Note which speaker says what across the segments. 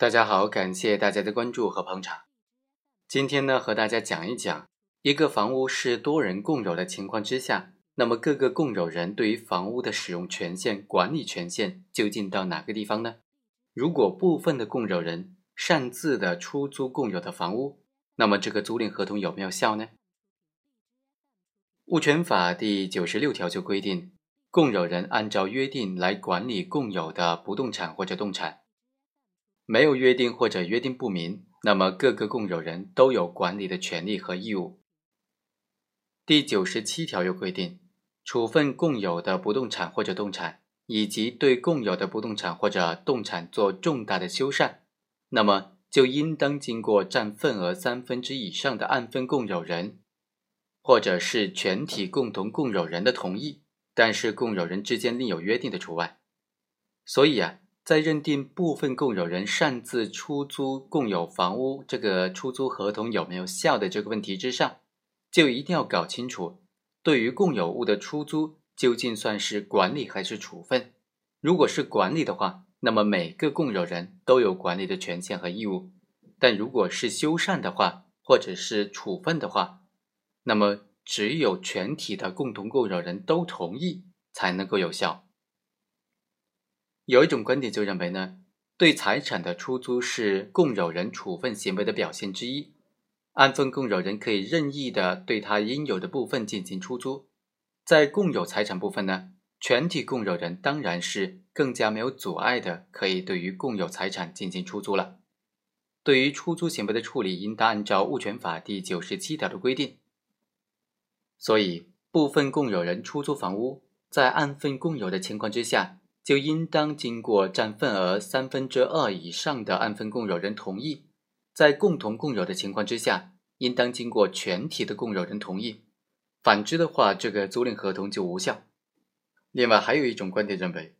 Speaker 1: 大家好，感谢大家的关注和捧场。今天呢，和大家讲一讲，一个房屋是多人共有的情况之下，那么各个共有人对于房屋的使用权限、管理权限究竟到哪个地方呢？如果部分的共有人擅自的出租共有的房屋，那么这个租赁合同有没有效呢？物权法第九十六条就规定，共有人按照约定来管理共有的不动产或者动产。没有约定或者约定不明，那么各个共有人都有管理的权利和义务。第九十七条又规定，处分共有的不动产或者动产，以及对共有的不动产或者动产做重大的修缮，那么就应当经过占份额三分之以上的按份共有人，或者是全体共同共有人的同意，但是共有人之间另有约定的除外。所以啊。在认定部分共有人擅自出租共有房屋这个出租合同有没有效的这个问题之上，就一定要搞清楚，对于共有物的出租究竟算是管理还是处分？如果是管理的话，那么每个共有人都有管理的权限和义务；但如果是修缮的话，或者是处分的话，那么只有全体的共同共有人都同意才能够有效。有一种观点就认为呢，对财产的出租是共有人处分行为的表现之一，按份共有人可以任意的对他应有的部分进行出租。在共有财产部分呢，全体共有人当然是更加没有阻碍的，可以对于共有财产进行出租了。对于出租行为的处理，应当按照物权法第九十七条的规定。所以，部分共有人出租房屋，在按份共有的情况之下。就应当经过占份额三分之二以上的按份共有人同意，在共同共有的情况之下，应当经过全体的共有人同意。反之的话，这个租赁合同就无效。另外，还有一种观点认为，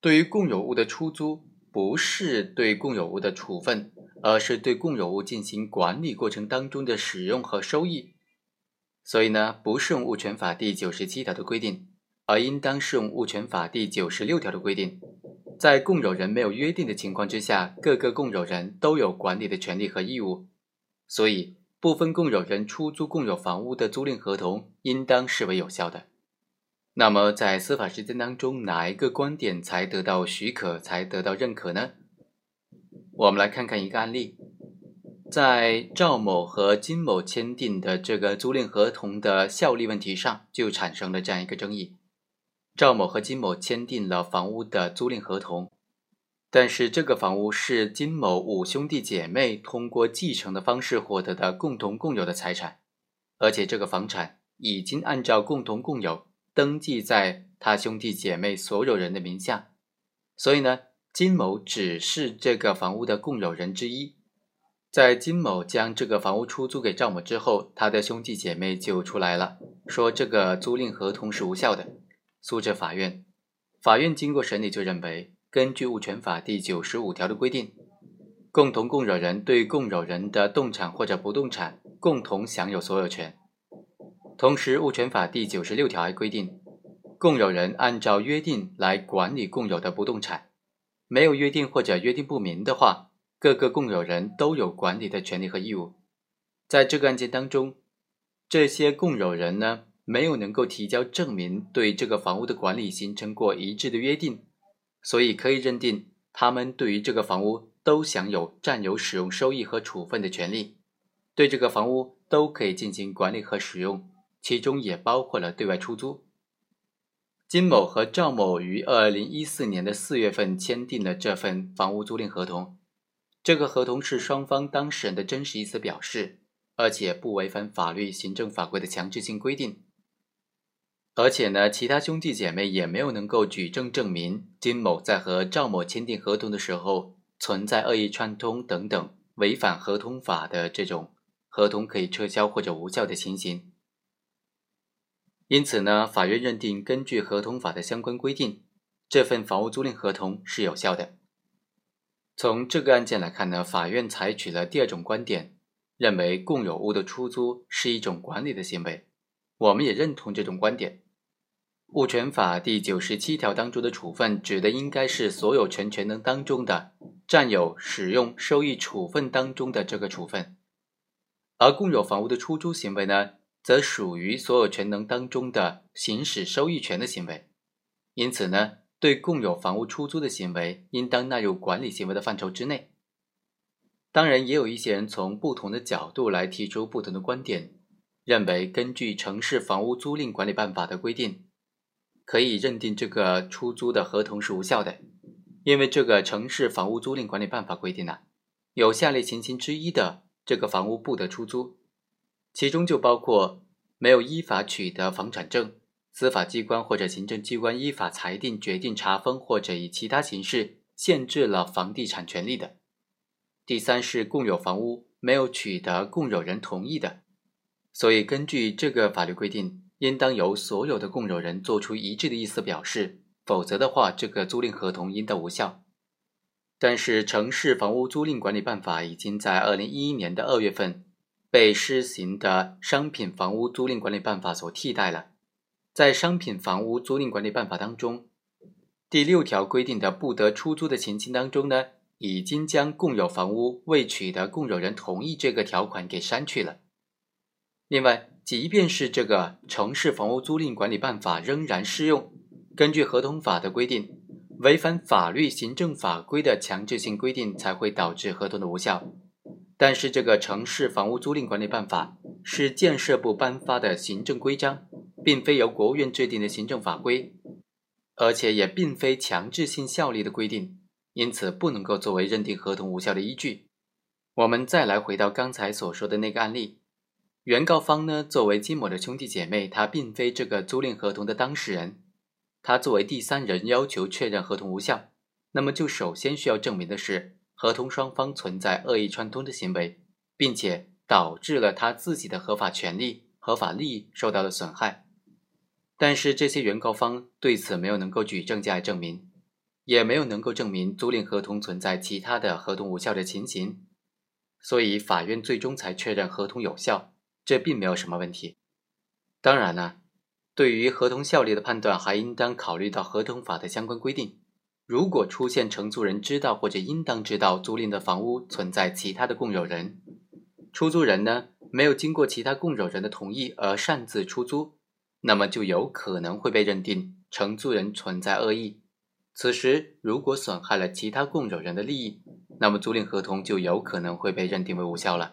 Speaker 1: 对于共有物的出租，不是对共有物的处分，而是对共有物进行管理过程当中的使用和收益。所以呢，不适用物权法第九十七条的规定。而应当适用物权法第九十六条的规定，在共有人没有约定的情况之下，各个共有人都有管理的权利和义务。所以，部分共有人出租共有房屋的租赁合同应当视为有效的。那么，在司法实践当中，哪一个观点才得到许可，才得到认可呢？我们来看看一个案例，在赵某和金某签订的这个租赁合同的效力问题上，就产生了这样一个争议。赵某和金某签订了房屋的租赁合同，但是这个房屋是金某五兄弟姐妹通过继承的方式获得的共同共有的财产，而且这个房产已经按照共同共有登记在他兄弟姐妹所有人的名下，所以呢，金某只是这个房屋的共有人之一。在金某将这个房屋出租给赵某之后，他的兄弟姐妹就出来了，说这个租赁合同是无效的。诉至法院，法院经过审理就认为，根据物权法第九十五条的规定，共同共有人对共有人的动产或者不动产共同享有所有权。同时，物权法第九十六条还规定，共有人按照约定来管理共有的不动产，没有约定或者约定不明的话，各个共有人都有管理的权利和义务。在这个案件当中，这些共有人呢？没有能够提交证明对这个房屋的管理形成过一致的约定，所以可以认定他们对于这个房屋都享有占有、使用、收益和处分的权利，对这个房屋都可以进行管理和使用，其中也包括了对外出租。金某和赵某于二零一四年的四月份签订了这份房屋租赁合同，这个合同是双方当事人的真实意思表示，而且不违反法律、行政法规的强制性规定。而且呢，其他兄弟姐妹也没有能够举证证明金某在和赵某签订合同的时候存在恶意串通等等违反合同法的这种合同可以撤销或者无效的情形。因此呢，法院认定根据合同法的相关规定，这份房屋租赁合同是有效的。从这个案件来看呢，法院采取了第二种观点，认为共有物的出租是一种管理的行为。我们也认同这种观点。物权法第九十七条当中的处分，指的应该是所有权权能当中的占有、使用、收益处分当中的这个处分，而共有房屋的出租行为呢，则属于所有权能当中的行使收益权的行为。因此呢，对共有房屋出租的行为，应当纳入管理行为的范畴之内。当然，也有一些人从不同的角度来提出不同的观点，认为根据《城市房屋租赁管理办法》的规定，可以认定这个出租的合同是无效的。因为这个城市房屋租赁管理办法规定呢，有下列情形之一的这个房屋不得出租，其中就包括没有依法取得房产证，司法机关或者行政机关依法裁定、决定查封或者以其他形式限制了房地产权利的。第三是共有房屋没有取得共有人同意的，所以根据这个法律规定，应当由所有的共有人做出一致的意思表示。否则的话，这个租赁合同应当无效。但是，城市房屋租赁管理办法已经在二零一一年的二月份被施行的商品房屋租赁管理办法所替代了。在商品房屋租赁管理办法当中，第六条规定的不得出租的情形当中呢，已经将共有房屋未取得共有人同意这个条款给删去了。另外，即便是这个城市房屋租赁管理办法仍然适用。根据合同法的规定，违反法律、行政法规的强制性规定才会导致合同的无效。但是，这个城市房屋租赁管理办法是建设部颁发的行政规章，并非由国务院制定的行政法规，而且也并非强制性效力的规定，因此不能够作为认定合同无效的依据。我们再来回到刚才所说的那个案例，原告方呢，作为金某的兄弟姐妹，他并非这个租赁合同的当事人。他作为第三人要求确认合同无效，那么就首先需要证明的是合同双方存在恶意串通的行为，并且导致了他自己的合法权利、合法利益受到了损害。但是这些原告方对此没有能够举证加以证明，也没有能够证明租赁合同存在其他的合同无效的情形，所以法院最终才确认合同有效，这并没有什么问题。当然呢。对于合同效力的判断，还应当考虑到合同法的相关规定。如果出现承租人知道或者应当知道租赁的房屋存在其他的共有人，出租人呢没有经过其他共有人的同意而擅自出租，那么就有可能会被认定承租人存在恶意。此时如果损害了其他共有人的利益，那么租赁合同就有可能会被认定为无效了。